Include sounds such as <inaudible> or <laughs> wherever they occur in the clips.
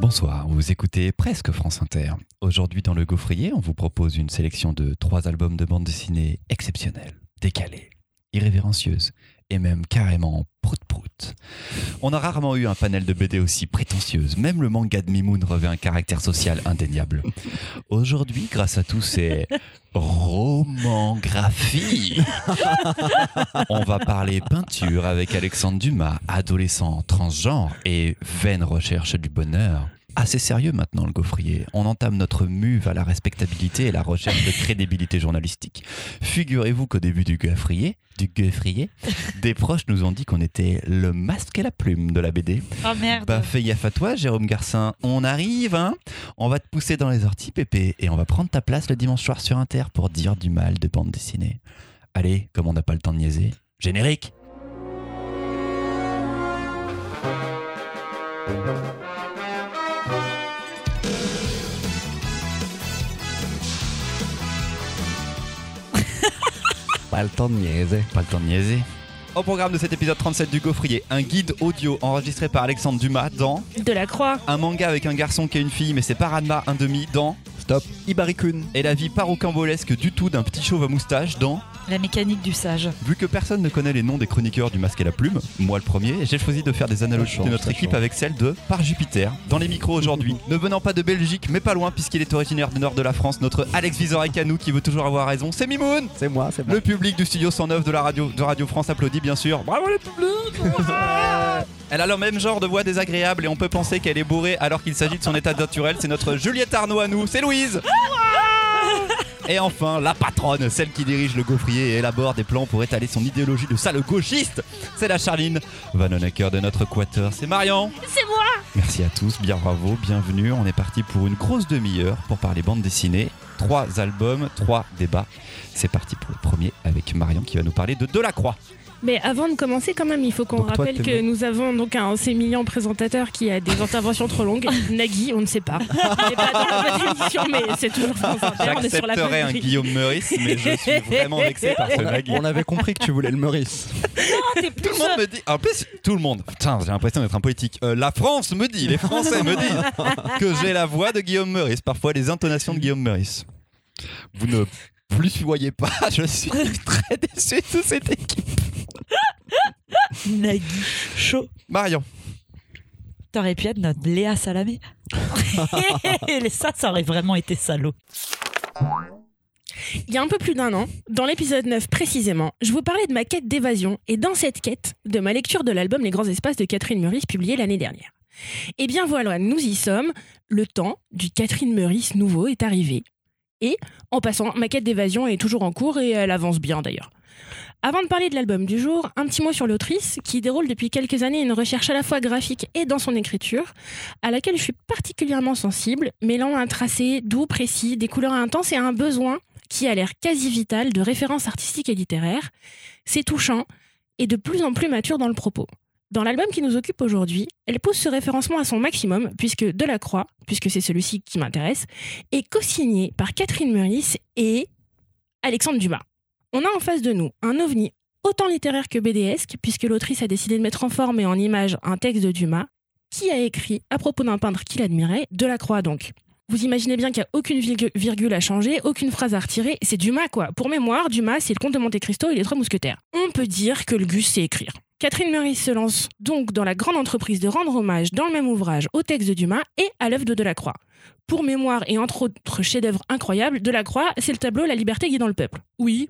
Bonsoir, vous écoutez presque France Inter. Aujourd'hui dans le Gaufrier, on vous propose une sélection de trois albums de bande dessinée exceptionnels, décalés, irrévérencieuses et même carrément prout-prout. On a rarement eu un panel de BD aussi prétentieuse. Même le manga de Mimoun revêt un caractère social indéniable. Aujourd'hui, grâce à tous ces romangraphies, on va parler peinture avec Alexandre Dumas, adolescent transgenre et vaine recherche du bonheur. Assez sérieux maintenant le gaufrier. On entame notre mue à la respectabilité et la recherche de crédibilité journalistique. Figurez-vous qu'au début du gaufrier, du gaufrier, <laughs> des proches nous ont dit qu'on était le masque et la plume de la BD. Oh merde. Bah fais gaffe à toi, Jérôme Garcin. On arrive, hein On va te pousser dans les orties, Pépé, et on va prendre ta place le dimanche soir sur Inter pour dire du mal de bande dessinée. Allez, comme on n'a pas le temps de niaiser, générique Pas le temps de niaiser. Pas le temps de niaiser. Au programme de cet épisode 37 du Gaufrier, un guide audio enregistré par Alexandre Dumas dans De la croix. un manga avec un garçon qui est une fille, mais c'est pas Ranma, un demi, dans Stop. Ibarikun. et la vie pas rocambolesque du tout d'un petit chauve à moustache dans La mécanique du sage. Vu que personne ne connaît les noms des chroniqueurs du Masque et la Plume, moi le premier, j'ai choisi de faire des analogies change, de notre équipe change. avec celle de Par Jupiter dans les micros aujourd'hui. <laughs> ne venant pas de Belgique, mais pas loin puisqu'il est originaire du nord de la France, notre Alex Vizorek à nous qui veut toujours avoir raison, c'est Mimoun C'est moi, c'est moi. Le public du studio 109 de la radio de Radio France applaudit bien sûr. Bravo le public <laughs> Elle a le même genre de voix désagréable et on peut penser qu'elle est bourrée alors qu'il s'agit de son état naturel. C'est notre Juliette Arnaud à nous, c'est Louise et enfin, la patronne, celle qui dirige le gaufrier et élabore des plans pour étaler son idéologie de sale gauchiste, c'est la Charline Vanonacker de notre quater, c'est Marion C'est moi Merci à tous, bien bravo, bienvenue. On est parti pour une grosse demi-heure pour parler bande dessinée. Trois albums, trois débats. C'est parti pour le premier avec Marion qui va nous parler de Delacroix. Mais avant de commencer, quand même, il faut qu'on toi, rappelle que nous avons donc un sémillant présentateur qui a des interventions trop longues. <laughs> Nagui, on ne sait pas. Il pas dans la émission, mais c'est toujours France Inter. On est sur la J'accepterais un. Guillaume Meurice, mais je suis vraiment vexé par ce Nagui. On avait compris que tu voulais le Meurice. Tout le monde me dit, en plus, tout le monde, putain, j'ai l'impression d'être un politique. Euh, la France me dit, les Français me disent que j'ai la voix de Guillaume Meurice, parfois les intonations de Guillaume Meurice. Vous ne plus voyez pas, <laughs> je suis très déçu de cette équipe. Nagui. Chaud. Marion. T'aurais pu être notre Léa Salamé. <laughs> Et ça, ça aurait vraiment été salaud. Il y a un peu plus d'un an, dans l'épisode 9 précisément, je vous parlais de ma quête d'évasion et dans cette quête, de ma lecture de l'album Les Grands Espaces de Catherine Meurice publié l'année dernière. Eh bien voilà, nous y sommes. Le temps du Catherine Meurice nouveau est arrivé. Et, en passant, ma quête d'évasion est toujours en cours et elle avance bien d'ailleurs. Avant de parler de l'album du jour, un petit mot sur l'autrice qui déroule depuis quelques années une recherche à la fois graphique et dans son écriture, à laquelle je suis particulièrement sensible, mêlant un tracé doux, précis, des couleurs intenses et un besoin qui a l'air quasi vital de références artistiques et littéraires. C'est touchant et de plus en plus mature dans le propos. Dans l'album qui nous occupe aujourd'hui, elle pousse ce référencement à son maximum, puisque Delacroix, puisque c'est celui-ci qui m'intéresse, est co-signé par Catherine Meurice et Alexandre Dumas. On a en face de nous un ovni autant littéraire que BDesque, puisque l'autrice a décidé de mettre en forme et en image un texte de Dumas, qui a écrit, à propos d'un peintre qu'il admirait, Delacroix donc. Vous imaginez bien qu'il n'y a aucune virgu- virgule à changer, aucune phrase à retirer, c'est Dumas quoi. Pour mémoire, Dumas, c'est le comte de Monte Cristo et les trois mousquetaires. On peut dire que le Gus sait écrire. Catherine Meurice se lance donc dans la grande entreprise de rendre hommage dans le même ouvrage au texte de Dumas et à l'œuvre de Delacroix. Pour mémoire et entre autres chefs-d'œuvre incroyables, Delacroix, c'est le tableau La liberté guidant le peuple. Oui,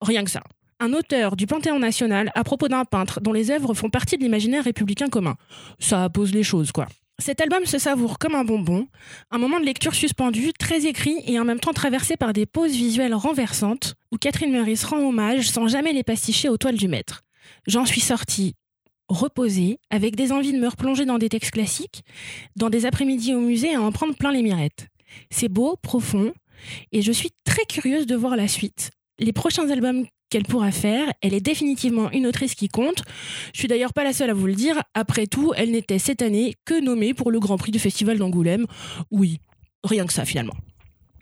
rien que ça. Un auteur du Panthéon national à propos d'un peintre dont les œuvres font partie de l'imaginaire républicain commun. Ça pose les choses, quoi. Cet album se savoure comme un bonbon, un moment de lecture suspendu, très écrit et en même temps traversé par des pauses visuelles renversantes où Catherine Meurice rend hommage sans jamais les pasticher aux toiles du maître. J'en suis sortie reposée, avec des envies de me replonger dans des textes classiques, dans des après-midi au musée à en prendre plein les mirettes. C'est beau, profond, et je suis très curieuse de voir la suite. Les prochains albums qu'elle pourra faire, elle est définitivement une autrice qui compte. Je suis d'ailleurs pas la seule à vous le dire. Après tout, elle n'était cette année que nommée pour le Grand Prix du Festival d'Angoulême. Oui, rien que ça finalement.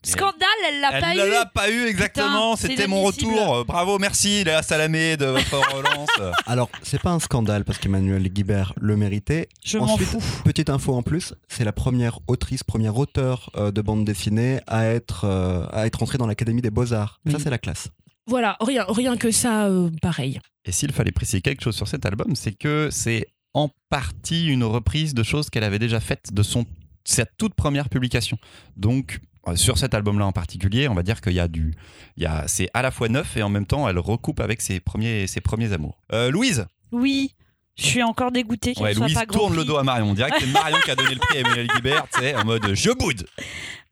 Scandale, elle l'a pas Elle eu. ne l'a pas eu exactement, c'était mon retour. Euh, Bravo, merci Léa Salamé de votre <laughs> relance. Alors, c'est pas un scandale parce qu'Emmanuel Guibert le méritait. Je m'en Ensuite, fous. Petite info en plus, c'est la première autrice, première auteur euh, de bande dessinée à être, euh, à être entrée dans l'Académie des Beaux-Arts. Ça, Oui. c'est la classe. Voilà, rien, rien que ça, euh, pareil. Et s'il fallait préciser quelque chose sur cet album, c'est que c'est en partie une reprise de choses qu'elle avait déjà faites de son sa toute première publication. Donc euh, sur cet album-là en particulier, on va dire qu'il y a du, il y a, c'est à la fois neuf et en même temps elle recoupe avec ses premiers, ses premiers amours. Euh, Louise, Oui, je suis encore dégoûtée qu'elle ouais, soit Louise pas tourne le dos à Marion. On dirait que c'est Marion qui a donné le prix à Emmanuel Guibert, tu sais, en mode je boude.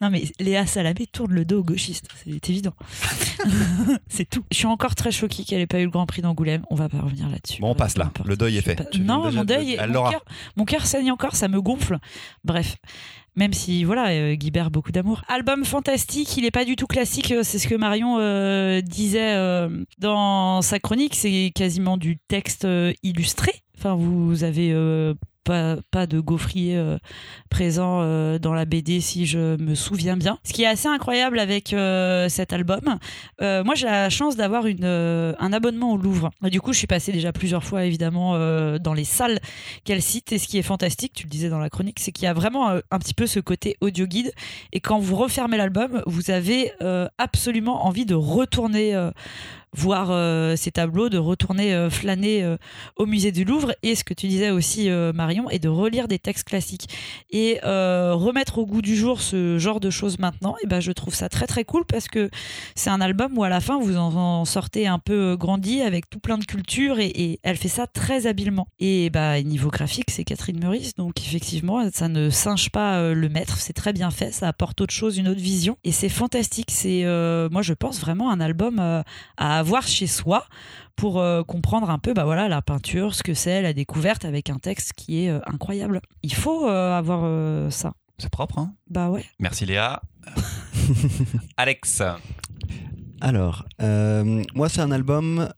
Non mais Léa Salamé tourne le dos aux gauchistes, c'est évident. <laughs> c'est tout. Je suis encore très choquée qu'elle ait pas eu le Grand Prix d'Angoulême. On va pas revenir là-dessus. Bon, on passe là. Le deuil est fait. pas- Non, mon de- deuil, Elle mon cœur, mon cœur saigne encore, ça me gonfle. Bref. Même si, voilà, euh, Guibert, beaucoup d'amour. Album fantastique, il est pas du tout classique, euh, c'est ce que Marion euh, disait euh, dans sa chronique, c'est quasiment du texte illustré. Enfin, vous avez euh, pas, de gaufrier euh, présent euh, dans la BD, si je me souviens bien. Ce qui est assez incroyable avec cet album, moi j'ai la chance d'avoir un abonnement au Louvre. Du coup, je suis passée déjà plusieurs fois, évidemment, dans les salles qu'elle cite. Et ce qui est fantastique, tu le disais dans la chronique, c'est qu'il y a vraiment un petit peu ce côté audio guide. Et quand vous refermez l'album, vous avez absolument envie de retourner voir euh, ces tableaux, de retourner euh, flâner euh, au musée du Louvre. Et ce que tu disais aussi, Marion, et de relire des textes classiques. Et remettre au goût du jour ce genre de choses maintenant, et ben, je trouve ça très très cool parce que c'est un album où à la fin vous en, sortez un peu grandi avec tout plein de culture et, elle fait ça très habilement. Et bah, niveau graphique, c'est Catherine Meurice, donc effectivement, ça ne singe pas le maître, c'est très bien fait, ça apporte autre chose, une autre vision et c'est fantastique. C'est, moi je pense vraiment un album euh, à avoir chez soi pour euh, comprendre un peu bah voilà la peinture, ce que c'est, la découverte avec un texte qui est euh, incroyable. Il faut euh, avoir euh, ça. C'est propre, hein? Bah ouais. Merci Léa. <laughs> Alex, Alors, euh, moi, c'est un album.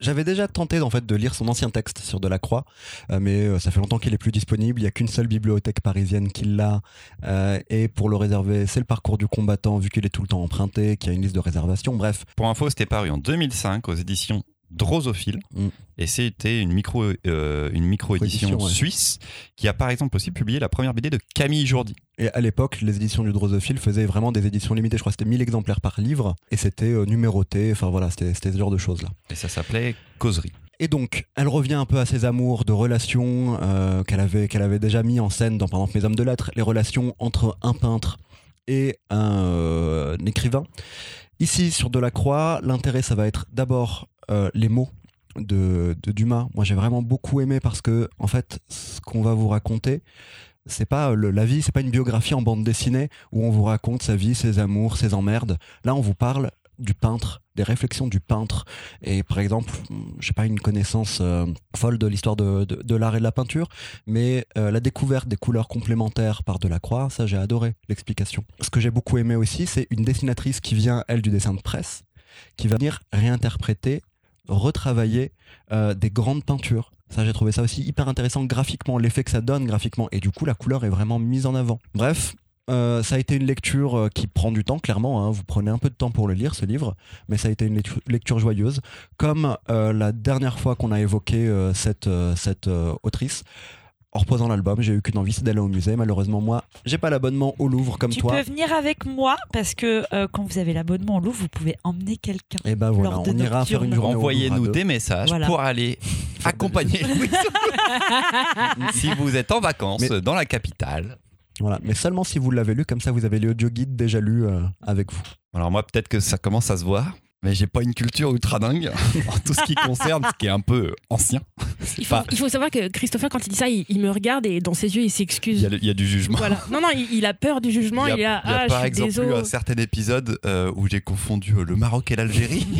J'avais déjà tenté en fait de lire son ancien texte sur Delacroix, euh, mais euh, ça fait longtemps qu'il est plus disponible. Il y a qu'une seule bibliothèque parisienne qui l'a, euh, et pour le réserver, c'est le parcours du combattant vu qu'il est tout le temps emprunté, qu'il y a une liste de réservation. Bref, pour info, c'était paru en 2005 aux éditions Drosophile. Mm. Et c'était une micro, euh, une micro édition ouais. suisse qui a par exemple aussi publié la première BD de Camille Jourdi. Et à l'époque, les éditions du Drosophile faisaient vraiment des éditions limitées. Je crois que c'était 1000 exemplaires par livre. Et c'était euh, numéroté. Enfin voilà, c'était c'était ce genre de choses-là. Et ça s'appelait Causerie. Et donc, elle revient un peu à ses amours de relations euh, qu'elle avait, qu'elle avait déjà mis en scène dans, par exemple, Mes Hommes de Lettres, les relations entre un peintre et un, euh, un écrivain. Ici, sur Delacroix, l'intérêt, ça va être d'abord euh, les mots de, Dumas. Moi, j'ai vraiment beaucoup aimé parce que, en fait, ce qu'on va vous raconter, c'est pas le- la vie, c'est pas une biographie en bande dessinée où on vous raconte sa vie, ses amours, ses emmerdes. Là, on vous parle du peintre, des réflexions du peintre. Et par exemple, j'ai pas une connaissance euh, folle de l'histoire de, l'art et de la peinture, mais euh, la découverte des couleurs complémentaires par Delacroix, ça j'ai adoré l'explication. Ce que j'ai beaucoup aimé aussi, c'est une dessinatrice qui vient, elle, du dessin de presse, qui va venir réinterpréter, retravailler euh, des grandes peintures. Ça, j'ai trouvé ça aussi hyper intéressant graphiquement, l'effet que ça donne graphiquement. Et du coup, la couleur est vraiment mise en avant. Bref, euh, ça a été une lecture euh, qui prend du temps, clairement. hein. Vous prenez un peu de temps pour le lire, ce livre, mais ça a été une lecture, joyeuse. Comme la dernière fois qu'on a évoqué cette, autrice, en reposant l'album, j'ai eu qu'une envie, c'est d'aller au musée. Malheureusement, moi, j'ai pas l'abonnement au Louvre comme tu toi. peux venir avec moi parce que euh, quand vous avez l'abonnement au Louvre, vous pouvez emmener quelqu'un. Et ben voilà, lors de on ira faire une journée Envoyez-nous des messages Voilà. pour aller <laughs> accompagner Louise. <laughs> si vous êtes en vacances Mais- dans la capitale. Voilà, mais seulement si vous l'avez lu, comme ça vous avez les audio guides déjà lus euh, avec vous. Alors moi, peut-être que ça commence à se voir, mais j'ai pas une culture ultra dingue <laughs> en tout ce qui concerne ce qui est un peu ancien. Il faut, pas- il faut savoir que Christopher, quand il dit ça, il, il me regarde et dans ses yeux, il s'excuse. il y a du jugement. Voilà. Non, non, il, a peur du jugement. Il y a, a, il y a ah, par exemple eu un certain épisode euh, où j'ai confondu le Maroc et l'Algérie. <laughs>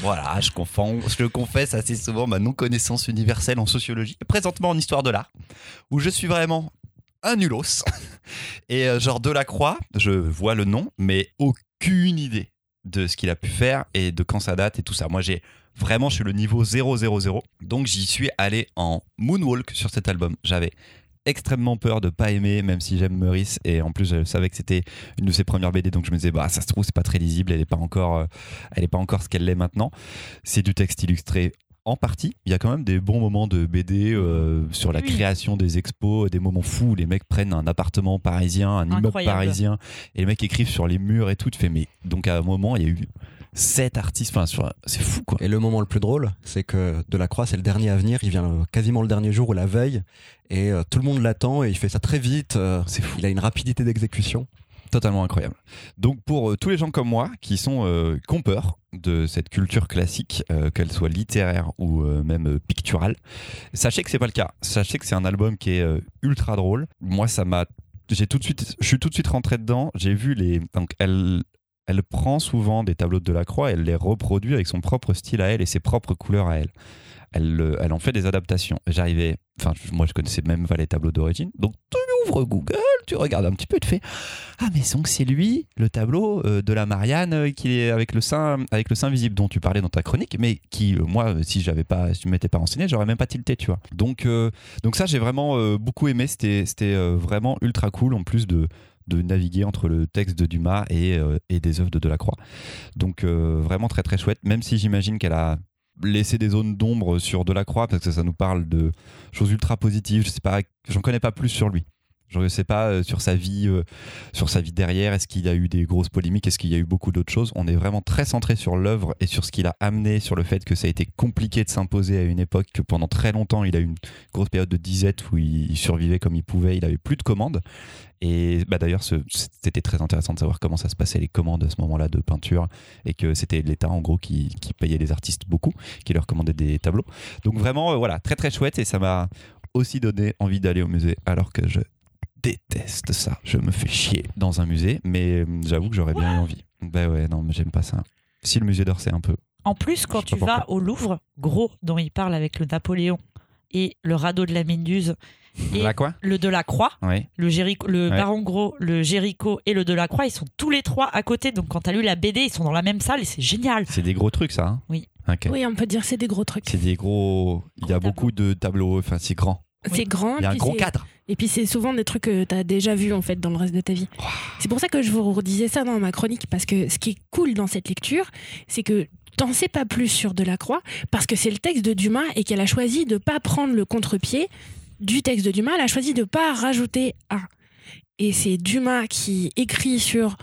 voilà, je confonds, je confesse assez souvent ma non-connaissance universelle en sociologie, présentement en histoire de l'art, où je suis vraiment un nulos. Et euh, genre Delacroix, je vois le nom, mais aucune idée de ce qu'il a pu faire et de quand ça date et tout ça. Moi, j'ai vraiment, je suis le niveau 000, donc j'y suis allé en moonwalk sur cet album. J'avais extrêmement peur de pas aimer, même si j'aime Meurice. Et en plus, je savais que c'était une de ses premières BD, donc je me disais, bah, ça se trouve, c'est pas très lisible, elle est pas encore, euh, elle pas encore ce qu'elle l'est maintenant. C'est du texte illustré en partie. Il y a quand même des bons moments de BD euh, sur la Oui. création des expos, des moments fous où les mecs prennent un appartement parisien, un immeuble parisien, et les mecs écrivent sur les murs et tout. Tu fais, mais donc à un moment, il y a eu sept artistes, enfin, sur- c'est fou quoi. Et le moment le plus drôle, c'est que Delacroix, c'est le dernier à venir. Il vient euh, quasiment le dernier jour ou la veille. Et euh, tout le monde l'attend et il fait ça très vite. euh, C'est fou. il a une rapidité d'exécution. Totalement incroyable. Donc pour euh, tous les gens comme moi qui sont euh, peur de cette culture classique, euh, qu'elle soit littéraire ou euh, même picturale, sachez que c'est pas le cas. Sachez que c'est un album qui est ultra drôle. Moi, ça m'a, j'ai tout de suite, je suis tout de suite rentré dedans. J'ai vu les, donc elle, elle prend souvent des tableaux de Delacroix, elle les reproduit avec son propre style à elle et ses propres couleurs à elle. Elle, elle en fait des adaptations. J'arrivais, enfin moi je connaissais même pas les tableaux d'origine, donc tu Google, tu regardes un petit peu, tu fais ah mais donc c'est lui le tableau euh, de la Marianne euh, qui est avec le sein avec le sein visible dont tu parlais dans ta chronique mais qui euh, moi si j'avais pas tu m'étais pas renseigné j'aurais même pas tilté tu vois. Donc donc ça j'ai vraiment beaucoup aimé. C'était vraiment ultra cool en plus de de naviguer entre le texte de Dumas et, et des œuvres de Delacroix. Donc vraiment très très chouette même si j'imagine qu'elle a laissé des zones d'ombre sur Delacroix parce que ça nous parle de choses ultra positives je sais pas j'en connais pas plus sur lui je ne sais pas euh, sur sa vie euh, sur sa vie derrière Est-ce qu'il y a eu des grosses polémiques Est-ce qu'il y a eu beaucoup d'autres choses On est vraiment très centré sur l'œuvre et sur ce qu'il a amené, sur le fait que ça a été compliqué de s'imposer à une époque que pendant très longtemps, il a eu une grosse période de disette où il survivait comme il pouvait, il avait plus de commandes. Et bah, d'ailleurs, c'était très intéressant de savoir comment ça se passait les commandes à ce moment-là de peinture et que c'était l'État en gros qui, qui payait les artistes beaucoup, qui leur commandait des tableaux. Donc vraiment, euh, voilà, très très chouette et ça m'a aussi donné envie d'aller au musée alors que je déteste ça. Je me fais chier dans un musée, mais euh, j'avoue que j'aurais bien eu envie. Ben ouais, non, mais j'aime pas ça. Si le musée d'Orsay un peu. En plus, quand tu vas au Louvre, gros, dont il parle avec le Napoléon et le radeau de la Méduse et quoi le Delacroix, Oui. le, Gérico, le. Baron Gros, le Géricault et le Delacroix, ils sont tous les trois à côté. Donc quand t'as lu la BD, ils sont dans la même salle et c'est génial. C'est des gros trucs ça. hein Oui. Oui, on peut dire que c'est des gros trucs. C'est des gros. Il y a beaucoup de tableaux. Enfin, c'est grand. C'est grand. Il y a un gros cadre. Et puis c'est souvent des trucs que tu as déjà vus en fait dans le reste de ta vie. C'est pour ça que je vous redisais ça dans ma chronique parce que ce qui est cool dans cette lecture, c'est que t'en sais pas plus sur Delacroix parce que c'est le texte de Dumas et qu'elle a choisi de pas prendre le contre-pied du texte de Dumas, elle a choisi de pas rajouter un. Et c'est Dumas qui écrit sur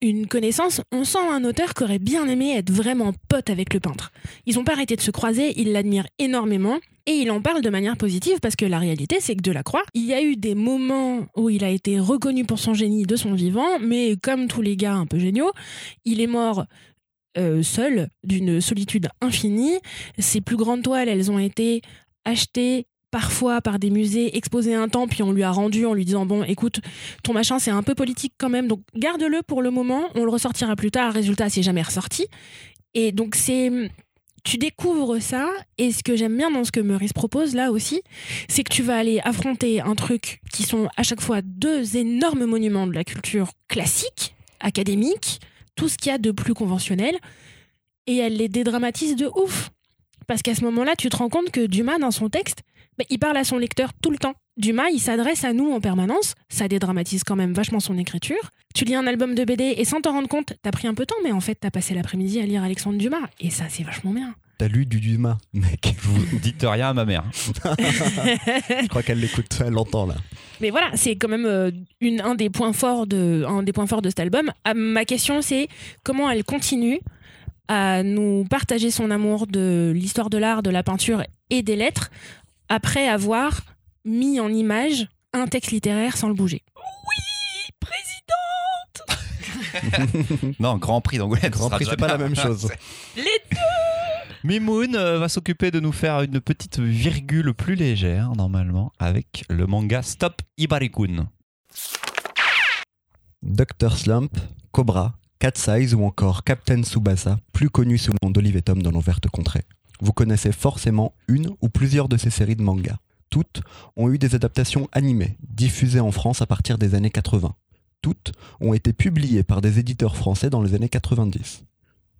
une connaissance, on sent un auteur qui aurait bien aimé être vraiment pote avec le peintre. Ils n'ont pas arrêté de se croiser, il l'admire énormément et il en parle de manière positive parce que la réalité c'est que Delacroix, il y a eu des moments où il a été reconnu pour son génie de son vivant, mais comme tous les gars un peu géniaux, il est mort euh, seul d'une solitude infinie. Ses plus grandes toiles, elles ont été achetées parfois par des musées, exposées un temps, puis on lui a rendu en lui disant bon, écoute, ton machin c'est un peu politique quand même, donc garde-le pour le moment, on le ressortira plus tard. Résultat, c'est jamais ressorti. Et donc c'est tu découvres ça, et ce que j'aime bien dans ce que Meurice propose là aussi, c'est que tu vas aller affronter un truc qui sont à chaque fois deux énormes monuments de la culture classique, académique, tout ce qu'il y a de plus conventionnel, et elle les dédramatise de ouf. Parce qu'à ce moment-là, tu te rends compte que Dumas, dans son texte, bah, il parle à son lecteur tout le temps. Dumas, il s'adresse à nous en permanence. Ça dédramatise quand même vachement son écriture. Tu lis un album de BD et sans t'en rendre compte, t'as pris un peu de temps, mais en fait, t'as passé l'après-midi à lire Alexandre Dumas. Et ça, c'est vachement bien. T'as lu du Dumas, mec. <laughs> Vous dites rien à ma mère. <laughs> Je crois qu'elle l'écoute, elle l'entend là. Mais voilà, c'est quand même euh, une, un, des points forts de, un des points forts de cet album. Ah, ma question, c'est comment elle continue à nous partager son amour de l'histoire de l'art, de la peinture et des lettres après avoir mis en image un texte littéraire sans le bouger. Présidente <laughs> Non, Grand Prix d'Angoulême. Grand Prix, c'est pas la même chose. <laughs> Les Mimoun euh, va s'occuper de nous faire une petite virgule plus légère, normalement, avec le manga Stop Ibarikun. Dr. Slump, Cobra, Cat Size ou encore Captain Tsubasa, plus connu sous le nom d'Olive et Tom dans nos vertes contrées. Vous connaissez forcément une ou plusieurs de ces séries de mangas. Toutes ont eu des adaptations animées, diffusées en France à partir des années 80. Toutes ont été publiées par des éditeurs français dans les années 90.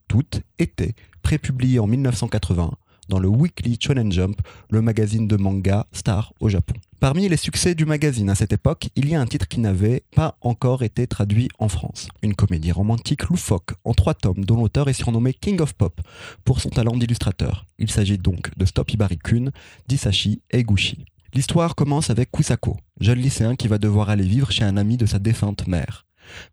Toutes étaient prépubliées en 1980 dans le Weekly Shonen Jump, le magazine de manga star au Japon. Parmi les succès du magazine à cette époque, il y a un titre qui n'avait pas encore été traduit en France. Une comédie romantique loufoque en trois tomes dont l'auteur est surnommé King of Pop pour son talent d'illustrateur. Il s'agit donc de Stop Ibarikun, d'Isashi Eguchi. L'histoire commence avec Kusako, jeune lycéen qui va devoir aller vivre chez un ami de sa défunte mère.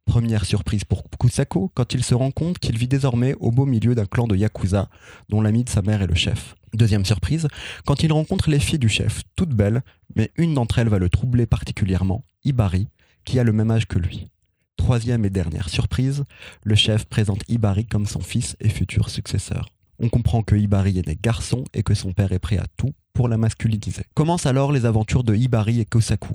Première surprise pour Kusako quand il se rend compte qu'il vit désormais au beau milieu d'un clan de Yakuza dont l'ami de sa mère est le chef. Deuxième surprise, quand il rencontre les filles du chef, toutes belles, mais une d'entre elles va le troubler particulièrement, Ibari, qui a le même âge que lui. Troisième et dernière surprise, le chef présente Ibari comme son fils et futur successeur. On comprend que Ibari est né garçon et que son père est prêt à tout pour la masculiniser. Commencent alors les aventures de Ibari et Kosaku,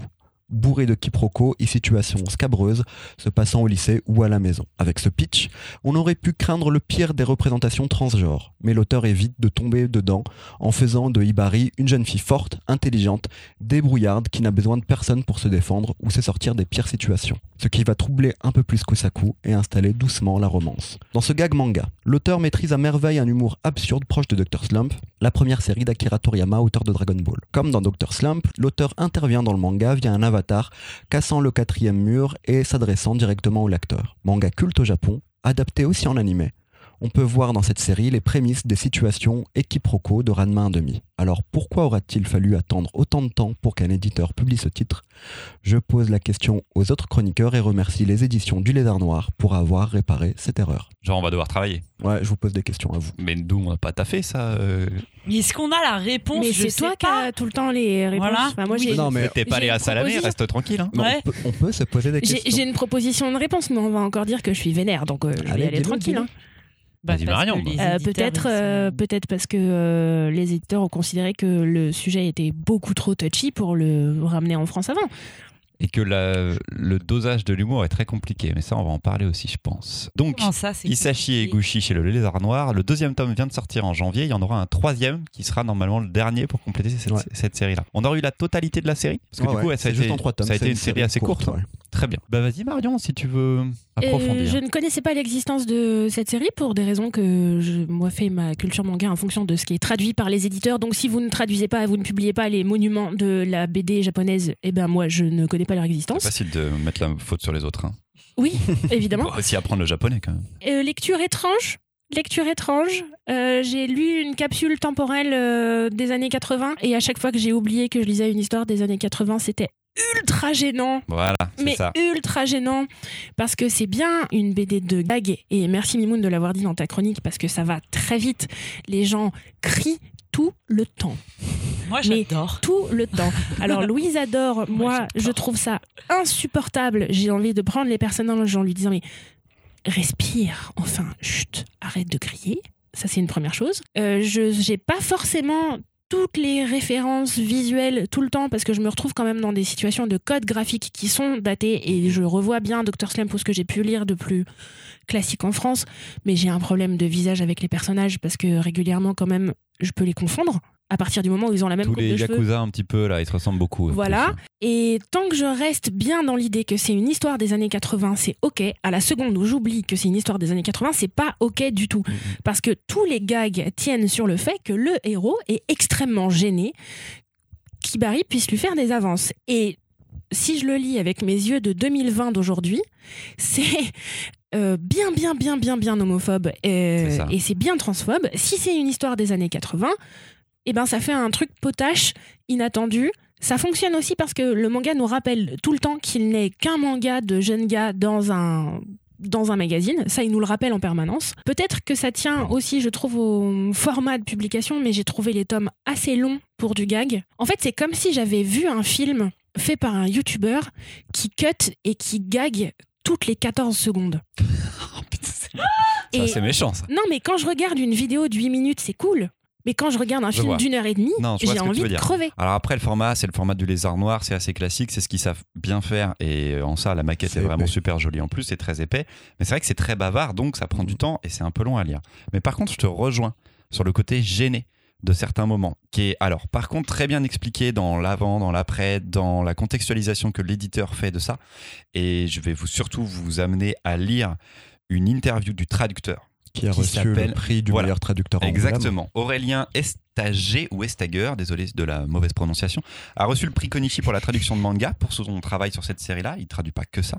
bourré de quiproquos et situations scabreuses se passant au lycée ou à la maison. Avec ce pitch, on aurait pu craindre le pire des représentations transgenres, mais l'auteur évite de tomber dedans en faisant de Hibari une jeune fille forte, intelligente, débrouillarde qui n'a besoin de personne pour se défendre ou se sortir des pires situations. Ce qui va troubler un peu plus Kusaku et installer doucement la romance. Dans ce gag manga, l'auteur maîtrise à merveille un humour absurde proche de Dr. Slump, la première série d'Akira Toriyama, auteur de Dragon Ball. Comme dans Dr. Slump, l'auteur intervient dans le manga via un avatar, cassant le quatrième mur et s'adressant directement au lecteur. Manga culte au Japon, adapté aussi en animé. On peut voir dans cette série les prémices des situations équiproquos de Ranma 1,5. Alors pourquoi aura-t-il fallu attendre autant de temps pour qu'un éditeur publie ce titre? Je pose la question aux autres chroniqueurs et remercie les éditions du Lézard Noir pour avoir réparé cette erreur. Genre, on va devoir travailler. Ouais, je vous pose des questions à vous. Mais nous, on n'a pas taffé ça. euh. Mais est-ce qu'on a la réponse? Mais c'est toi qui as tout le temps les réponses. Voilà. Enfin, moi, Oui. Non, mais T'es pas allé à Salamé, reste tranquille. Hein. Non, Ouais. on, peut, on peut se poser des questions. j'ai une proposition de réponse, mais on va encore dire que je suis vénère, donc euh, je vais Allez, y aller tranquille. hein. Bah, bah. Euh, peut-être, euh, sont- peut-être parce que euh, les éditeurs ont considéré que le sujet était beaucoup trop touchy pour le ramener en France avant. Et que la- le dosage de l'humour est très compliqué. Mais ça, on va en parler aussi, je pense. Donc, ça, Isashi compliqué Eguchi chez le Lézard Noir. Le deuxième tome vient de sortir en janvier. Il y en aura un troisième qui sera normalement le dernier pour compléter cette, Ouais. cette série-là. On aura eu la totalité de la série Parce que Ouais, du coup, ouais, ça a c'est juste été, en trois tomes. ça a été une série assez courte. ouais. Très bien. Bah vas-y Marion, si tu veux approfondir. Euh, je ne connaissais pas l'existence de cette série pour des raisons que je, moi, fais ma culture manga en fonction de ce qui est traduit par les éditeurs. Donc, si vous ne traduisez pas, vous ne publiez pas les monuments de la BD japonaise, eh ben moi, je ne connais pas leur C'est existence. facile de mettre la faute sur les autres. Hein. Oui, <laughs> évidemment. Faut aussi apprendre le japonais quand même. Euh, lecture étrange. Lecture étrange. Euh, j'ai lu une capsule temporelle euh, des années 80 et à chaque fois que j'ai oublié que je lisais une histoire des années 80, c'était ultra gênant. Voilà, c'est Mais ça. ultra gênant parce que c'est bien une BD de gag et merci Mimoun de l'avoir dit dans ta chronique parce que ça va très vite. Les gens crient tout le temps. Moi, j'adore. Tout le temps. Alors <laughs> Louise adore, moi je trouve ça insupportable. J'ai envie de prendre les personnes en lui disant mais respire, enfin, chut, arrête de crier. Ça c'est une première chose. Euh, je j'ai pas forcément toutes les références visuelles tout le temps parce que je me retrouve quand même dans des situations de codes graphiques qui sont datés et je revois bien Dr Slam pour ce que j'ai pu lire de plus classique en France mais j'ai un problème de visage avec les personnages parce que régulièrement quand même je peux les confondre à partir du moment où ils ont la même Tous coupe les de cheveux. Yakuza un petit peu là, ils se ressemblent beaucoup. Voilà. Et tant que je reste bien dans l'idée que c'est une histoire des années 80, c'est ok. À la seconde où j'oublie que c'est une histoire des années 80, c'est pas ok du tout. Parce que tous les gags tiennent sur le fait que le héros est extrêmement gêné qu'Ibari puisse lui faire des avances. Et si je le lis avec mes yeux de 2020 d'aujourd'hui, <laughs> c'est euh, bien, bien, bien, bien, bien homophobe euh, et c'est bien transphobe. Si c'est une histoire des années 80, eh ben ça fait un truc potache, inattendu. Ça fonctionne aussi parce que le manga nous rappelle tout le temps qu'il n'est qu'un manga de jeunes gars dans un dans un magazine, ça il nous le rappelle en permanence. Peut-être que ça tient aussi, je trouve, au format de publication, mais j'ai trouvé les tomes assez longs pour du gag. En fait, c'est comme si j'avais vu un film fait par un youtubeur qui cut et qui gag toutes les 14 secondes. <laughs> Oh, Et- Ça, c'est méchant ça. Non, mais quand je regarde une vidéo de 8 minutes, c'est cool. Mais quand je regarde un Je film d'une heure et demie, j'ai envie de dire. crever. Alors après, le format, c'est le format du lézard noir, c'est assez classique, c'est ce qu'ils savent bien faire. Et en ça, la maquette C'est est vraiment super jolie en plus, c'est très épais. Mais c'est vrai que c'est très bavard, donc ça prend du temps et c'est un peu long à lire. Mais par contre, je te rejoins sur le côté gêné de certains moments, qui est alors par contre très bien expliqué dans l'avant, dans l'après, dans la contextualisation que l'éditeur fait de ça. Et je vais vous surtout vous amener à lire une interview du traducteur Qui a Qui reçu le prix du Voilà. meilleur traducteur anglais. Exactement. Aurélien Estager ou Estager, désolé de la mauvaise prononciation, a reçu le prix Konichi pour la traduction de manga pour son travail sur cette série-là. Il traduit pas que ça,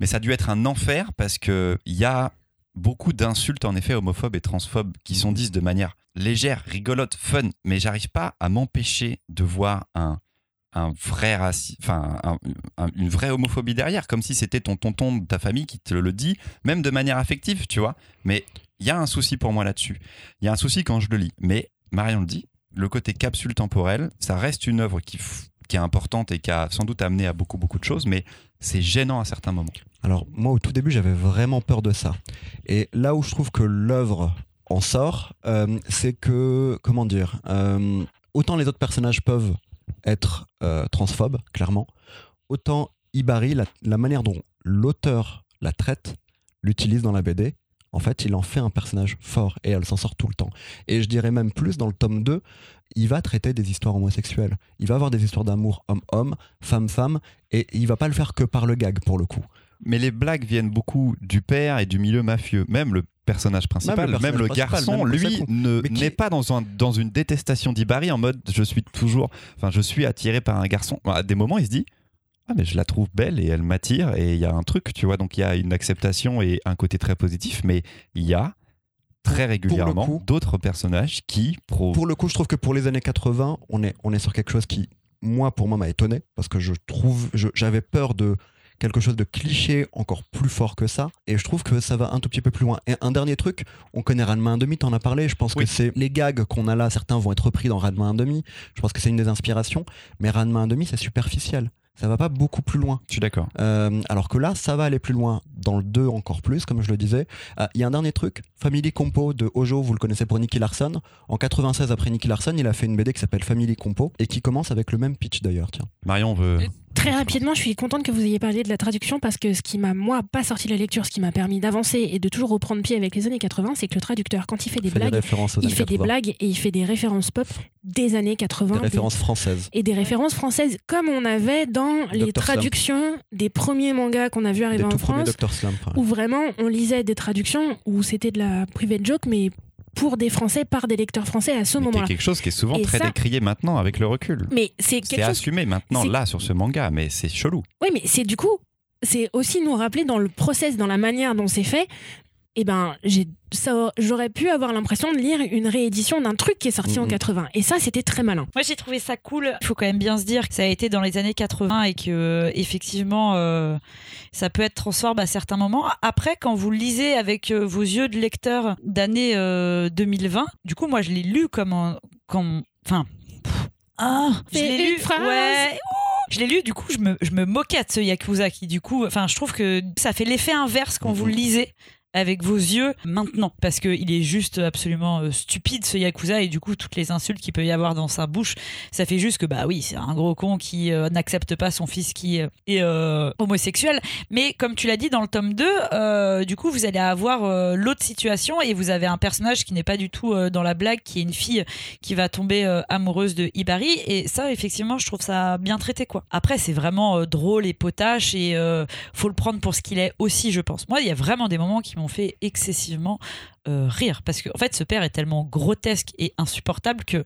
mais ça a dû être un enfer parce que il y a beaucoup d'insultes en effet homophobes et transphobes qui sont dites de manière légère, rigolote, fun, mais j'arrive pas à m'empêcher de voir un un vrai raci- enfin un- un- une vraie homophobie derrière, comme si c'était ton tonton de ta famille qui te le dit, même de manière affective, tu vois. Mais il y a un souci pour moi là-dessus. Il y a un souci quand je le lis. Mais Marion le dit, le côté capsule temporelle, ça reste une œuvre qui, est importante et qui a sans doute amené à beaucoup, beaucoup de choses, mais c'est gênant à certains moments. Alors moi au tout début j'avais vraiment peur de ça. Et là où je trouve que l'œuvre en sort, euh, c'est que, comment dire, euh, autant les autres personnages peuvent être euh, transphobes, clairement, autant Ibari, la, la manière dont l'auteur la traite, l'utilise dans la BD, en fait il en fait un personnage fort et elle s'en sort tout le temps. Et je dirais même plus, dans le tome 2, il va traiter des histoires homosexuelles. Il va avoir des histoires d'amour homme-homme, femme-femme, et il va pas le faire que par le gag pour le coup. Mais les blagues viennent beaucoup du père et du milieu mafieux. Même le personnage principal, Même même le garçon, même lui, qui- n'est pas dans, un, dans une détestation d'Ibari en mode je suis toujours, enfin je suis attiré par un garçon. À des moments, il se dit ah mais je la trouve belle et elle m'attire et il y a un truc, tu vois, donc il y a une acceptation et un côté très positif, mais il y a très régulièrement d'autres personnages qui pro Pour le coup, je trouve que pour les années 80, on est, on est sur quelque chose qui, moi, pour moi, m'a étonné parce que je trouve, j'avais peur de quelque chose de cliché encore plus fort que ça et je trouve que ça va un tout petit peu plus loin. Et un dernier truc, on connaît Ranma 1,5, t'en as parlé, je pense Oui. que c'est les gags qu'on a là, certains vont être repris dans Ranma 1,5, je pense que c'est une des inspirations, mais Ranma 1,5 c'est superficiel. Ça va pas beaucoup plus loin. Je suis d'accord. Euh, alors que là, ça va aller plus loin. Dans le 2, encore plus, comme je le disais. Euh, Il y a un dernier truc. Family Compo de Ojo, vous le connaissez pour Nicky Larson. En 96, après Nicky Larson, il a fait une BD qui s'appelle Family Compo et qui commence avec le même pitch d'ailleurs. Tiens. Marion veut. Très rapidement, je suis contente que vous ayez parlé de la traduction parce que ce qui m'a, moi, pas sorti de la lecture, ce qui m'a permis d'avancer et de toujours reprendre pied avec les années 80, c'est que le traducteur, quand il fait des Il fait des blagues, il fait des 80. blagues et il fait des références pop des années 80. Des références françaises. et des références françaises comme on avait dans les Dr. Traductions des premiers mangas qu'on a vu Des arriver en tout France Dr. Où vraiment on lisait des traductions où c'était de la private joke mais pour des Français par des lecteurs français à ce moment-là. quelque chose qui est souvent Et très ça- décrié maintenant avec le recul. Mais c'est C'est quelque chose. assumé maintenant c'est- là sur ce manga, mais c'est chelou. Oui, mais c'est du coup, c'est aussi nous rappeler dans le process, dans la manière dont c'est fait. Eh ben, j'ai, ça, j'aurais pu avoir l'impression de lire une réédition d'un truc qui est sorti en Mhm. 80. Et ça, c'était très malin. Moi j'ai trouvé ça cool. Il faut quand même bien se dire que ça a été dans les années 80 et que euh, effectivement euh, ça peut être transforme à certains moments. Après, quand vous lisez avec euh, vos yeux de lecteur d'année euh, 2020, du coup moi je l'ai lu comme un- comme enfin ah je l'ai lu phrase. ouais je l'ai lu, du coup, je me, je me moquais de ce Yakuza qui, du coup, enfin, je trouve que ça fait l'effet inverse quand vous le lisez avec vos yeux maintenant parce que il est juste absolument euh, stupide ce Yakuza et du coup toutes les insultes qu'il peut y avoir dans sa bouche ça fait juste que bah oui c'est un gros con qui euh, n'accepte pas son fils qui euh, est homosexuel. Mais comme tu l'as dit dans le tome 2 euh, du coup vous allez avoir l'autre situation et vous avez un personnage qui n'est pas du tout dans la blague qui est une fille qui va tomber amoureuse de Ibari et ça effectivement je trouve ça bien traité quoi. Après c'est vraiment drôle et potache et faut le prendre pour ce qu'il est aussi je pense. Moi il y a vraiment des moments qui m'ont fait excessivement euh, rire parce que en fait ce père est tellement grotesque et insupportable que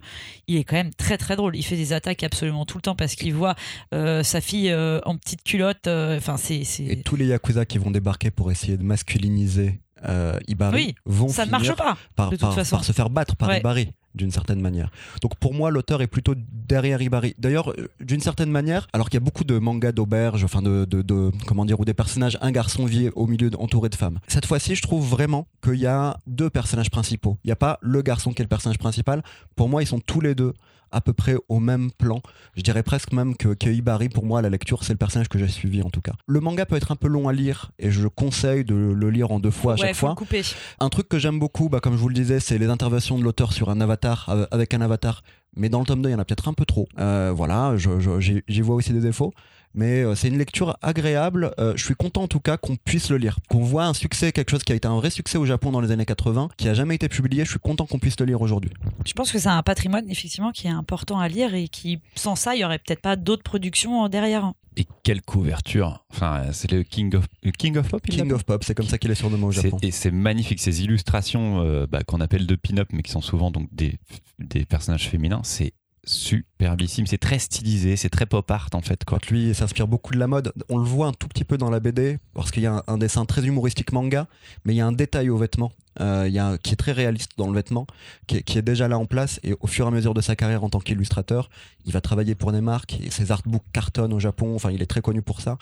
il est quand même très très drôle il fait des attaques absolument tout le temps parce qu'il voit euh, sa fille euh, en petite culotte enfin c'est c'est Et tous les Yakuza qui vont débarquer pour essayer de masculiniser euh, Ibari Oui, vont ça ne finir marche pas par, de toute par- façon. par se faire battre par Ouais. Ibari d'une certaine manière. Donc pour moi, l'auteur est plutôt derrière Ibari. D'ailleurs, euh, d'une certaine manière, alors qu'il y a beaucoup de mangas d'auberge, enfin de, de, comment dire, où des personnages, un garçon vit au milieu entouré de femmes. Cette fois-ci, je trouve vraiment qu'il y a deux personnages principaux. Il n'y a pas le garçon qui est le personnage principal. Pour moi, ils sont tous les deux à peu près au même plan. Je dirais presque même que, que Ibari, pour moi, à la lecture, c'est le personnage que j'ai suivi en tout cas. Le manga peut être un peu long à lire et je conseille de le lire en deux fois à ouais chaque fois. couper Un truc que j'aime beaucoup, bah, comme je vous le disais, c'est les interventions de l'auteur sur un avatar, avec un avatar. Mais dans le tome 2, il y en a peut-être un peu trop. Euh, voilà, j'y vois aussi des défauts. Mais euh, c'est une lecture agréable. Euh, je suis content en tout cas qu'on puisse le lire. Qu'on voit un succès, quelque chose qui a été un vrai succès au Japon dans les années 80, qui a jamais été publié. Je suis content qu'on puisse le lire aujourd'hui. je pense que c'est un patrimoine effectivement qui est important à lire et qui sans ça il y aurait peut-être pas d'autres productions derrière Et quelle couverture Enfin, c'est le King of, le King of Pop King of Pop, c'est comme ça qu'il est surnommé au C'est- Japon. Et c'est magnifique, ces illustrations euh, bah, qu'on appelle de pin-up, mais qui sont souvent donc des, des personnages féminins, c'est superbissime, c'est très stylisé, c'est très pop art en fait. Quoi. Lui s'inspire beaucoup de la mode, on le voit un tout petit peu dans la BD, parce qu'il y a un, un dessin très humoristique manga, mais il y a un détail au vêtement euh, il y a qui est très réaliste dans le vêtement, qui est, qui est déjà là en place, et au fur et à mesure de sa carrière en tant qu'illustrateur, il va travailler pour des marques, et ses artbooks cartonnent au Japon, enfin il est très connu pour ça.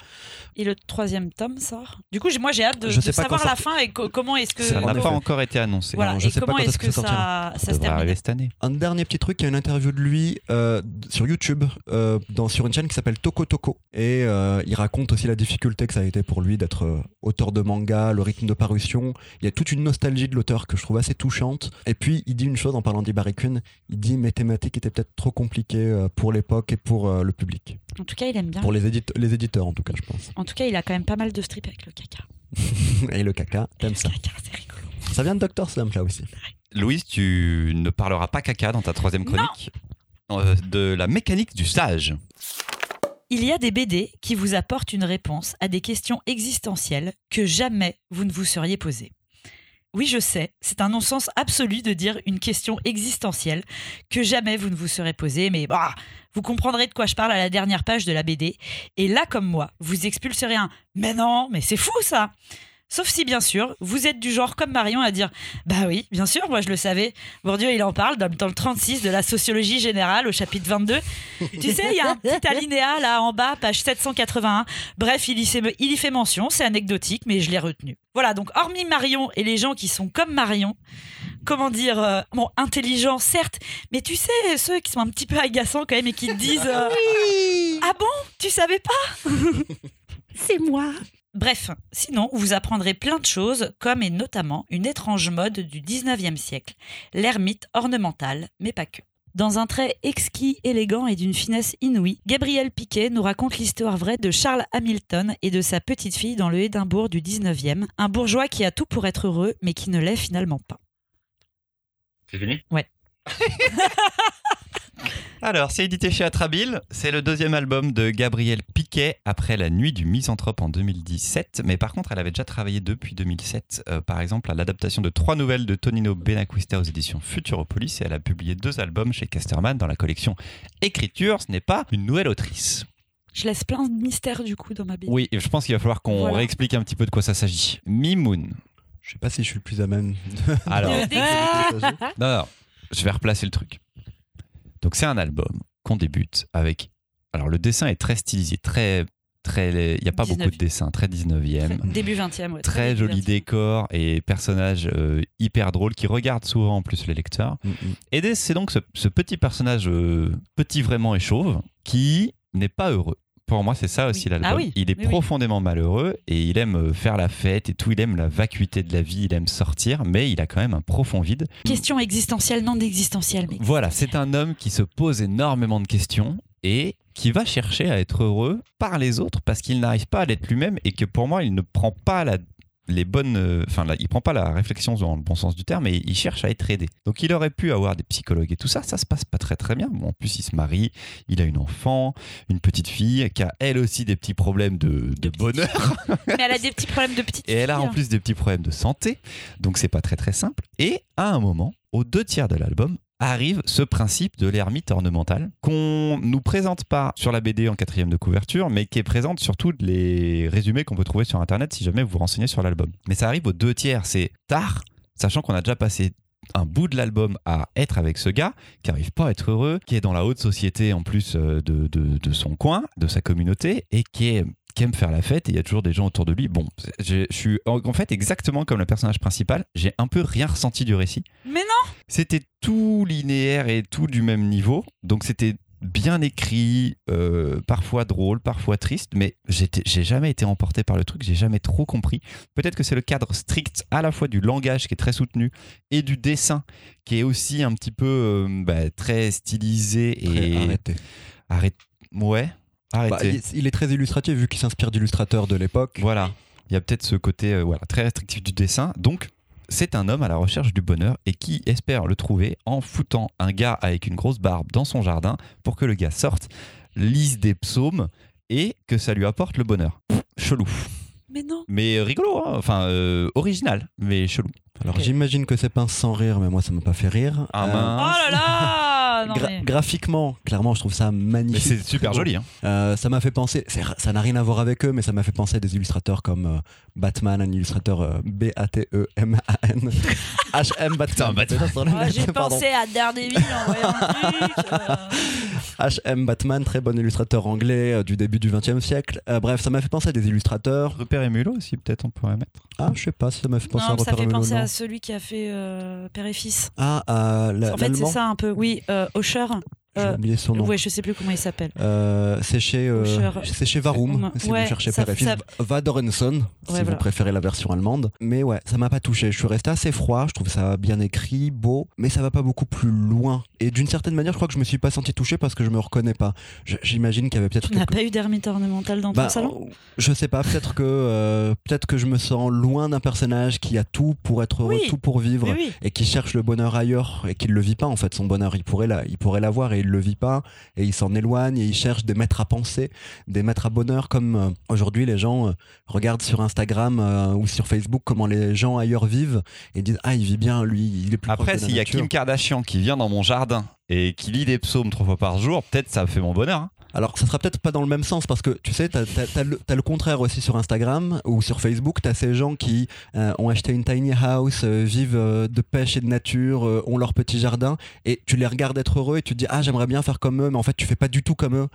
Et le troisième tome sort Du coup, moi j'ai hâte de, Je de sais pas savoir la fin et co- comment est-ce que. Ça n'a pas encore été annoncé. Voilà, Non, je et sais pas comment est-ce que que ça ça, ça Ça se termine cette année. Un dernier petit truc, il y a une interview de lui euh, sur YouTube, euh, dans, sur une chaîne qui s'appelle Toko Toko. Et euh, il raconte aussi la difficulté que ça a été pour lui d'être auteur de manga, le rythme de parution. Il y a toute une nostalgie de l'auteur que je trouve assez touchante. Et puis, il dit une chose en parlant Kun, il dit mes thématiques étaient peut-être trop compliquées euh, pour l'époque et pour euh, le public. En tout cas, il aime bien. Pour les, édite- les éditeurs, en tout cas, je pense. En tout cas, il a quand même pas mal de strips avec le caca. <laughs> et le caca, t'aimes le ça. caca, c'est rigolo. Ça vient de Dr. Slump, là aussi. Louise, tu ne parleras pas caca dans ta troisième Non. chronique Euh, de la mécanique du sage. Il y a des BD qui vous apportent une réponse à des questions existentielles que jamais vous ne vous seriez posées. Oui, je sais, c'est un non-sens absolu de dire une question existentielle que jamais vous ne vous serez posée, mais bah, vous comprendrez de quoi je parle à la dernière page de la BD. Et là, comme moi, vous expulserez un Mais non, mais c'est fou ça Sauf si, bien sûr, vous êtes du genre comme Marion à dire Bah oui, bien sûr, moi je le savais. Bourdieu, il en parle dans, dans le 36 de la sociologie générale au chapitre 22. tu sais, il y a un petit alinéa là en bas, page 781. Bref, il y, fait, il y fait mention, c'est anecdotique, mais je l'ai retenu. Voilà, donc hormis Marion et les gens qui sont comme Marion, comment dire, euh, bon, intelligents certes, mais tu sais, ceux qui sont un petit peu agaçants quand même et qui te disent euh, Ah bon Tu savais pas? C'est moi. Bref, sinon, vous apprendrez plein de choses, comme et notamment une étrange mode du 19e siècle, l'ermite ornementale, mais pas que. Dans un trait exquis, élégant et d'une finesse inouïe, Gabriel Piquet nous raconte l'histoire vraie de Charles Hamilton et de sa petite fille dans le Édimbourg du 19e, un bourgeois qui a tout pour être heureux, mais qui ne l'est finalement pas. C'est fini? Ouais. <laughs> Alors, c'est édité chez Atrabile. C'est le deuxième album de Gabrielle Piquet après La Nuit du Misanthrope en 2017. Mais par contre, elle avait déjà travaillé depuis 2007, euh, par exemple, à l'adaptation de trois nouvelles de Tonino Benacquista aux éditions Futuropolis. Et elle a publié deux albums chez Casterman dans la collection Écriture. Ce n'est pas une nouvelle autrice. Je laisse plein de mystères du coup dans ma BD. Oui, je pense qu'il va falloir qu'on Voilà. réexplique un petit peu de quoi ça s'agit. Mimoun. Je sais pas si je suis le plus à même. Alors, Non, non, je vais replacer le truc. Donc c'est un album qu'on débute avec. Alors le dessin est très stylisé, très, très. Il n'y a pas 19. beaucoup de dessins, très 19e. Début 20e, ouais. Très joli 20e. décor et personnages euh, hyper drôles qui regardent souvent en plus les lecteurs. Mm, mm. Et c'est donc ce, ce petit personnage, euh, petit vraiment et chauve, qui n'est pas heureux. Pour moi, c'est ça aussi Oui. l'album. Ah oui, Il est oui. profondément malheureux et il aime euh, faire la fête et tout. Il aime la vacuité de la vie, il aime sortir, mais il a quand même un profond vide. Question existentielle, non existentielle, mais. Voilà, c'est un homme qui se pose énormément de questions et qui va chercher à être heureux par les autres parce qu'il n'arrive pas à l'être lui-même et que pour moi, il ne prend pas la, les bonnes, euh, enfin, la- il prend pas la réflexion dans le bon sens du terme et il cherche à être aidé. Donc, il aurait pu avoir des psychologues et tout ça, ça se passe pas très très bien. Bon, en plus, il se marie, il a une enfant, une petite fille qui a elle aussi des petits problèmes de, de petite bonheur. <laughs> Mais elle a des petits problèmes de petite Et elle a en plus des petits problèmes de santé, donc c'est pas très très simple. Et à un moment, aux deux tiers de l'album, arrive ce principe de l'ermite ornementale qu'on nous présente pas sur la BD en quatrième de couverture, mais qui est présente sur tous les résumés qu'on peut trouver sur internet si jamais vous vous renseignez sur l'album. Mais ça arrive aux deux tiers, c'est tard, sachant qu'on a déjà passé un bout de l'album à être avec ce gars qui arrive pas à être heureux, qui est dans la haute société en plus euh, de, son coin, de sa communauté, et qui, est, qui aime faire la fête, et il y a toujours des gens autour de lui. Bon, je, je suis en fait exactement comme le personnage principal, j'ai un peu rien ressenti du récit. Mais non C'était tout linéaire et tout du même niveau, donc c'était bien écrit, euh, parfois drôle, parfois triste, mais j'ai jamais été emporté par le truc, j'ai jamais trop compris. Peut-être que c'est le cadre strict à la fois du langage qui est très soutenu et du dessin qui est aussi un petit peu euh, bah, très stylisé Très et arrêté. arrête ouais arrêtez il, il est très illustratif vu qu'il s'inspire d'illustrateurs de l'époque. voilà il y a peut-être ce côté euh, voilà très restrictif du dessin donc c'est un homme à la recherche du bonheur et qui espère le trouver en foutant un gars avec une grosse barbe dans son jardin pour que le gars sorte, lise des psaumes et que ça lui apporte le bonheur. Chelou. Mais non. Mais rigolo, hein. enfin euh, original, mais chelou. Alors j'imagine que c'est pince sans rire, mais moi ça m'a pas fait rire. Ah, Euh, mince. Oh là là non, gra- mais- Graphiquement, clairement, je trouve ça Mais magnifique. c'est super joli. Hein. Euh, ça m'a fait penser, c'est- ça n'a rien à voir avec eux, mais ça m'a fait penser à des illustrateurs comme euh, Batman, un illustrateur euh, B-A-T-E-M-A-N. H-M <laughs> Batman. Putain, Ah, J'ai <laughs> pardon. pensé à Daredevil en voyant le truc. euh. <laughs> H.M. Batman, très bon illustrateur anglais euh, du début du XXe siècle. Euh, bref, ça m'a fait penser à des illustrateurs. Repère et Mulot aussi, peut-être on pourrait mettre. Ah, je sais pas si ça m'a fait penser Non, à mais ça Repère fait penser à celui qui a fait euh, Père et Fils. Ah, la- En fait, c'est ça un peu. Oui, euh, Osher. J'ai Euh, oublié son nom. ouais, je sais plus comment il s'appelle. Euh, c'est chez, euh, c'est chez Varum, si Ouais, vous cherchez ça- et Fils. ça- Vadorenson, si voilà. vous préférez la version allemande. Mais ouais, ça m'a pas touché. Je suis resté assez froid. Je trouve ça bien écrit, beau, mais ça va pas beaucoup plus loin. Et d'une certaine manière, je crois que je me suis pas senti touché parce que je me reconnais pas. J'imagine qu'il y avait peut-être Tu n'as pas eu d'ermite ornementale dans ton Bah, salon je sais pas, peut-être que peut-être que je me sens loin d'un personnage qui a tout pour être heureux, Oui. tout pour vivre oui. et qui cherche le bonheur ailleurs et qui ne le vit pas en fait son bonheur il pourrait la, il pourrait l'avoir et il le vit pas et il s'en éloigne et il cherche des maîtres à penser des maîtres à bonheur comme euh, aujourd'hui les gens euh, regardent sur Instagram euh, ou sur Facebook comment les gens ailleurs vivent et disent ah il vit bien lui il est plus Après, s'il y a. Kim Kardashian qui vient dans mon jardin et qui lit des psaumes trois fois par jour, peut-être ça fait mon bonheur. hein. Alors, ça sera peut-être pas dans le même sens parce que tu sais, t'as as, le, contraire aussi sur Instagram ou sur Facebook. T'as ces gens qui euh, ont acheté une tiny house, euh, vivent euh, de pêche et de nature, ont leur petit jardin et tu les regardes être heureux et tu te dis ah j'aimerais bien faire comme eux, mais en fait tu fais pas du tout comme eux.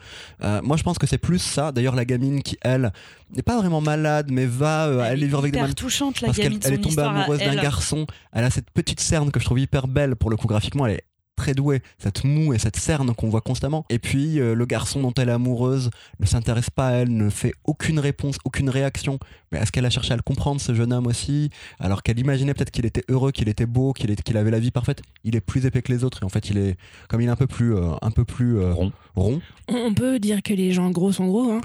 Moi, je pense que c'est plus ça. D'ailleurs, la gamine qui elle n'est pas vraiment malade, mais va Elle aller est vivre avec des man- touchante, la parce qu'elle gamine. elle est son tombée amoureuse d'un elle. garçon. Elle a cette petite cerne que je trouve hyper belle pour le coup graphiquement. Elle est très douée, cette moue et cette cerne qu'on voit constamment. Et puis euh, le garçon dont elle est amoureuse ne s'intéresse pas à elle, ne fait aucune réponse, aucune réaction. Mais est-ce qu'elle a cherché à le comprendre, ce jeune homme aussi Alors qu'elle imaginait peut-être qu'il était heureux, qu'il était beau, qu'il avait la vie parfaite. Il est plus épais que les autres et en fait il est comme il est un peu plus, euh, un peu plus euh, Rond. rond. On on peut dire que les gens gros sont gros. Hein.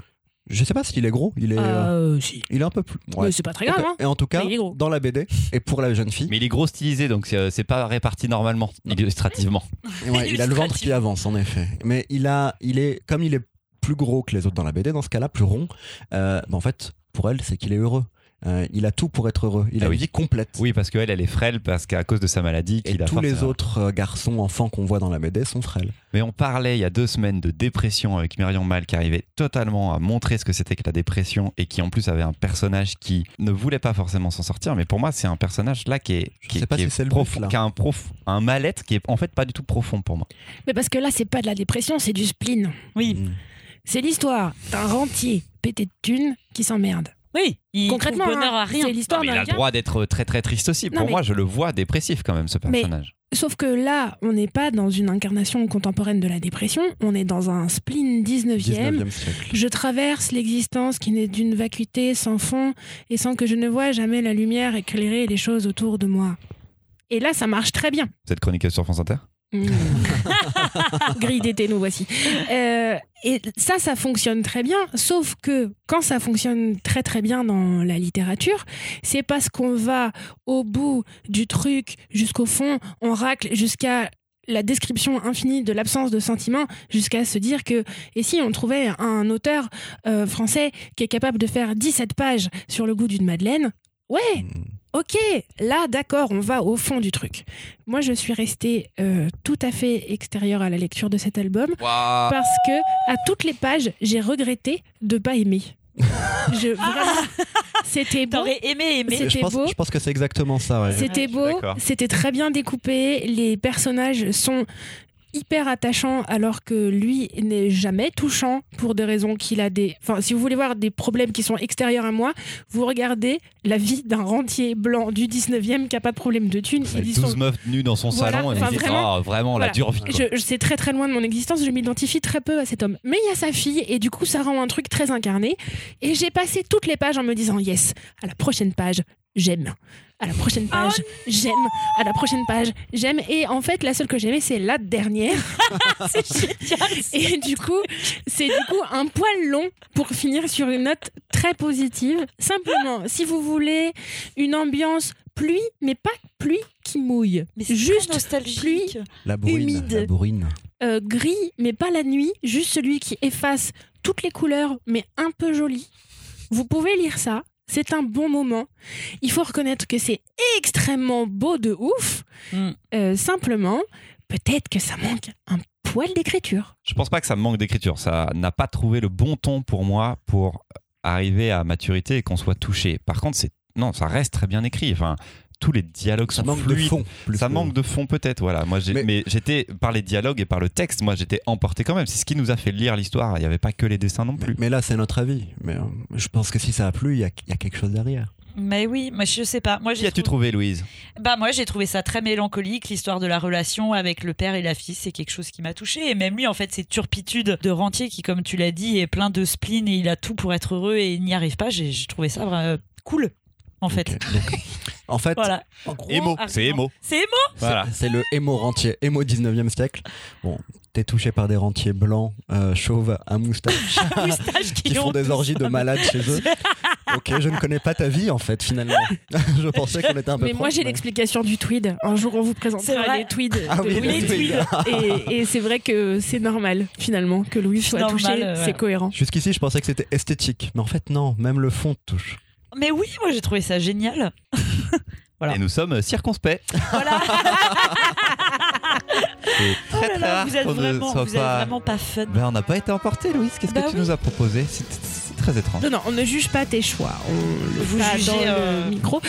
Je sais pas s'il est gros, il est, euh, Euh, si. il est un peu plus. ouais. Mais c'est pas très grave. Hein. Et en tout cas, Mais il est gros. dans la BD et pour la jeune fille, Mais il est gros stylisé, donc c'est euh, c'est pas réparti normalement, illustrativement. <laughs> Ouais, il a le ventre qui avance en effet. Mais il a, il est, comme il est plus gros que les autres dans la BD, dans ce cas-là, plus rond. euh, bah, en fait, pour elle, c'est qu'il est heureux. Euh, il a tout pour être heureux. Il Ah a oui. une vie complète. Oui, parce qu'elle, elle est frêle, parce qu'à cause de sa maladie, Et qu'il a tous les autres euh, garçons, enfants qu'on voit dans la BD sont frêles. Mais on parlait il y a deux semaines de dépression avec Myriam Mal qui arrivait totalement à montrer ce que c'était que la dépression et qui en plus avait un personnage qui ne voulait pas forcément s'en sortir. Mais pour moi, c'est un personnage là qui est, qui, qui si est profond, qui a un, prof, un mal-être qui est en fait pas du tout profond pour moi. Mais parce que là, c'est pas de la dépression, c'est du spleen. Oui, Mm. C'est l'histoire d'un rentier pété de thunes qui s'emmerde. Oui. Il Concrètement, trouve bonheur hein, à rien. c'est l'histoire Non, mais il a le droit d'être très très triste aussi. Non, pour mais- moi, je le vois dépressif quand même, ce Mais- personnage. Sauf que là, on n'est pas dans une incarnation contemporaine de la dépression, on est dans un spleen 19e. 19e siècle. Je traverse l'existence qui n'est d'une vacuité sans fond et sans que je ne vois jamais la lumière éclairer les choses autour de moi. Et là, ça marche très bien. Cette chronique sur France Inter? Mmh. <laughs> Grille d'été, nous voici. Euh, et ça, ça fonctionne très bien, sauf que quand ça fonctionne très très bien dans la littérature, c'est parce qu'on va au bout du truc jusqu'au fond, on racle jusqu'à la description infinie de l'absence de sentiments jusqu'à se dire que et si on trouvait un auteur euh, français qui est capable de faire 17 pages sur le goût d'une madeleine? Ouais Mm. Ok, là d'accord, on va au fond du truc. Moi je suis restée euh, tout à fait extérieure à la lecture de cet album parce que à toutes les pages j'ai regretté de pas aimer. <laughs> Je, vraiment, c'était beau, T'aurais aimé aimer. C'était Je pense, beau. je pense que c'est exactement ça. ouais. c'était Ouais, beau, c'était très bien découpé, les personnages sont hyper attachants alors que lui n'est jamais touchant pour des raisons qu'il a des enfin si vous voulez voir des problèmes qui sont extérieurs à moi vous regardez la vie d'un rentier blanc du 19e qui a pas de problème de thunes Avec Ils y 12 sont- meufs nues dans son Voilà, salon et enfin, dit vraiment- Ah, vraiment la dure vie. Je, je- c'est très très loin de mon existence, je m'identifie très peu à cet homme. Mais il y a sa fille et du coup ça rend un truc très incarné. Et j'ai passé toutes les pages en me disant yes, à la prochaine page, j'aime. À la prochaine Ah page, j'aime. À la prochaine page, j'aime. Et en fait, la seule que j'aimais, c'est la dernière. <laughs> C'est génial. Et du coup, c'est du coup un poil long pour finir sur une note très positive. Simplement, si vous voulez une ambiance pluie, mais pas pluie qui mouille. Mais Juste nostalgique. pluie. La bourrine. humide. La bourrine. euh, gris, mais pas la nuit, juste celui qui efface toutes les couleurs, mais un peu joli. Vous pouvez lire ça. C'est un bon moment. Il faut reconnaître que c'est extrêmement beau de ouf. Mm. Euh, simplement, peut-être que ça manque un poil d'écriture. Je pense pas que ça me manque d'écriture. Ça n'a pas trouvé le bon ton pour moi pour arriver à maturité et qu'on soit touché. Par contre, c'est non, ça reste très bien écrit. Enfin, tous les dialogues Ça sont manque de fond. plus Ça que- manque de fond peut-être, voilà. Moi, j'ai- Mais- mais, j'étais par les dialogues et par le texte, moi j'étais emporté quand même. C'est ce qui nous a fait lire l'histoire. Il n'y avait pas que les dessins non plus. Mais là, c'est notre avis. Mais euh, je pense que si ça a plu, il y a, il y a quelque chose derrière. Mais oui, moi je sais pas. Moi Qui j'ai as-tu trouvé- trouvé, Louise? Bah moi j'ai trouvé ça très mélancolique, l'histoire de la relation avec le père et la fille, c'est quelque chose qui m'a touchée. Et même lui, en fait, cette turpitude de rentier qui, comme tu l'as dit, est plein de spleen et il a tout pour être heureux et il n'y arrive pas, j'ai j'ai trouvé ça vraiment cool, en fait. En fait, Voilà. Émo, argument. c'est émo. C'est émo c'est- Voilà. c'est le émo rentier, émo 19e siècle. Bon, t'es touché par des rentiers blancs, euh, chauves, à moustache, <laughs> Moustache qui, qui font ont des orgies de malades chez eux. <laughs> Ok, je ne connais pas ta vie en fait, finalement. <laughs> je pensais qu'on était un peu Mais moi, j'ai l'explication du tweed. Un jour, on vous présentera les tweeds. Ah oui, Louis. les tweeds. Et, et c'est vrai que c'est normal, finalement, que Louis soit Normal, touché. euh, C'est cohérent. Jusqu'ici, je pensais que c'était esthétique, mais en fait, non, même le fond te touche. Mais oui, moi j'ai trouvé ça génial. <laughs> Voilà. Et nous sommes circonspects. Voilà. <laughs> C'est Oh très là très rare vous êtes qu'on ne vraiment, soit pas. vraiment pas fun. Ben, on n'a pas été emporté, Louise. Qu'est-ce Bah que tu oui. nous as proposé? Très étrange. Non, non, on ne juge pas tes choix. On le Vous fera jugez, dans euh, le micro.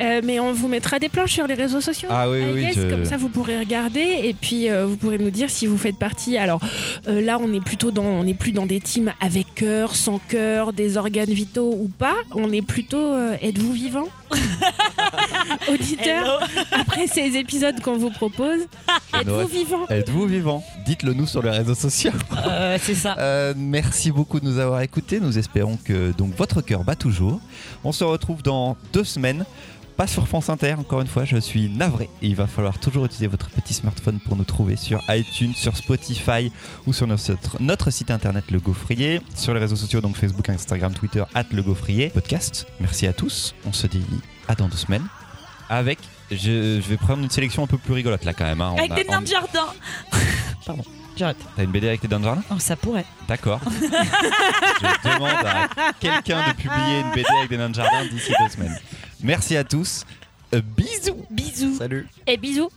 Euh, mais on vous mettra des planches sur les réseaux sociaux. Ah oui, I oui, guess, je- Comme ça, vous pourrez regarder et puis euh, vous pourrez nous dire si vous faites partie. Alors euh, là, on est plutôt dans, on n'est plus dans des teams avec cœur, sans cœur, des organes vitaux ou pas. On est plutôt, euh, êtes-vous vivant, <laughs> auditeur? Après ces épisodes qu'on vous propose, êtes-vous vivant? Êtes-vous vivant? Dites-le nous sur les réseaux sociaux. Euh, c'est ça. Euh, merci beaucoup de nous avoir écoutés. Nous espérons que donc votre cœur bat toujours. On se retrouve dans deux semaines. Pas sur France Inter, encore une fois, je suis navré. Et il va falloir toujours utiliser votre petit smartphone pour nous trouver sur iTunes, sur Spotify ou sur notre, notre site internet Le Gaufrier. Sur les réseaux sociaux, donc Facebook, Instagram, Twitter, at Le Gaufrier. Podcast. Merci à tous. On se dit à dans deux semaines. Avec, je, je vais prendre une sélection un peu plus rigolote là quand même. hein. Avec a- des nains on- de jardin. <laughs> Pardon, j'arrête. T'as une BD avec des nains de jardin Oh, ça pourrait. D'accord. <laughs> Je demande à quelqu'un de publier une BD avec des nains de jardin d'ici deux semaines. Merci à tous. Euh, bisous Bisous. Salut Et bisous